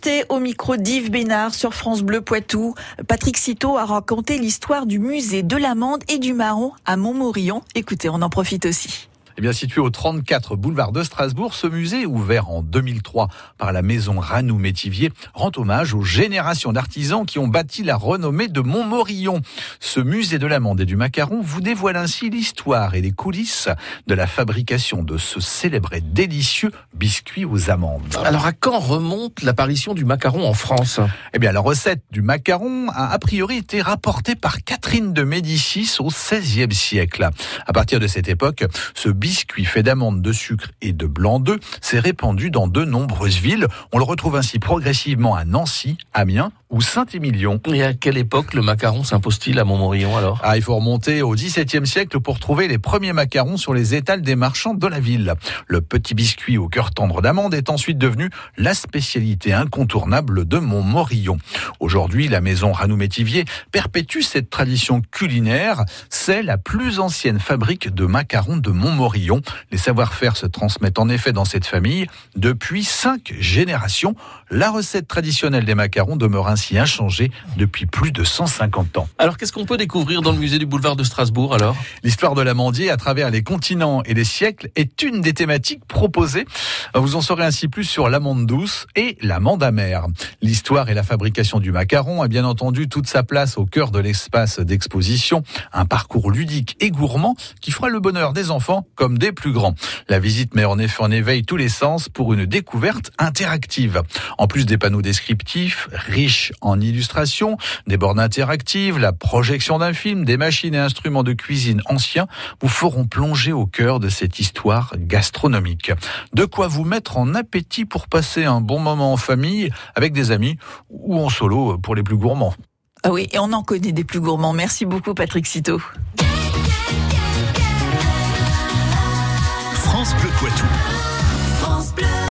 invité au micro d'Yves Bénard sur France Bleu Poitou. Patrick Citeau a raconté l'histoire du musée de l'amande et du marron à Montmorillon. Écoutez, on en profite aussi. Eh bien, situé au 34 boulevard de Strasbourg, ce musée, ouvert en 2003 par la maison Ranou-Métivier, rend hommage aux générations d'artisans qui ont bâti la renommée de Montmorillon. Ce musée de l'amande et du macaron vous dévoile ainsi l'histoire et les coulisses de la fabrication de ce célèbre et délicieux biscuit aux amandes. Alors, à quand remonte l'apparition du macaron en France? Eh bien, la recette du macaron a a priori été rapportée par Catherine de Médicis au XVIe siècle. À partir de cette époque, ce biscuit fait d'amandes, de sucre et de blanc d'œuf s'est répandu dans de nombreuses villes. On le retrouve ainsi progressivement à Nancy, Amiens ou Saint-Émilion. Et à quelle époque le macaron s'impose-t-il à Montmorillon alors? Ah, il faut remonter au XVIIe siècle pour trouver les premiers macarons sur les étals des marchands de la ville. Le petit biscuit au cœur tendre d'amande est ensuite devenu la spécialité incontournable de Montmorillon. Aujourd'hui, la maison Ranou-Métivier perpétue cette tradition culinaire. C'est la plus ancienne fabrique de macarons de Montmorillon. Les savoir-faire se transmettent en effet dans cette famille depuis cinq générations. La recette traditionnelle des macarons demeure ainsi inchangée depuis plus de 150 ans. Alors, qu'est-ce qu'on peut découvrir dans le musée du boulevard de Strasbourg alors? L'histoire de l'amandier à travers les continents et les siècles est une des thématiques proposées. Vous en saurez ainsi plus sur l'amande douce et l'amande amère. L'histoire et la fabrication du macaron a bien entendu toute sa place au cœur de l'espace d'exposition. Un parcours ludique et gourmand qui fera le bonheur des enfants comme des plus grands. La visite met en effet en éveil tous les sens pour une découverte interactive. En plus des panneaux descriptifs, riches en illustration, des bornes interactives, la projection d'un film, des machines et instruments de cuisine anciens vous feront plonger au cœur de cette histoire gastronomique. De quoi vous mettre en appétit pour passer un bon moment en famille, avec des amis ou en solo pour les plus gourmands. Ah oui, et on en connaît des plus gourmands. Merci beaucoup Patrick Citeau. France Bleu Poitou.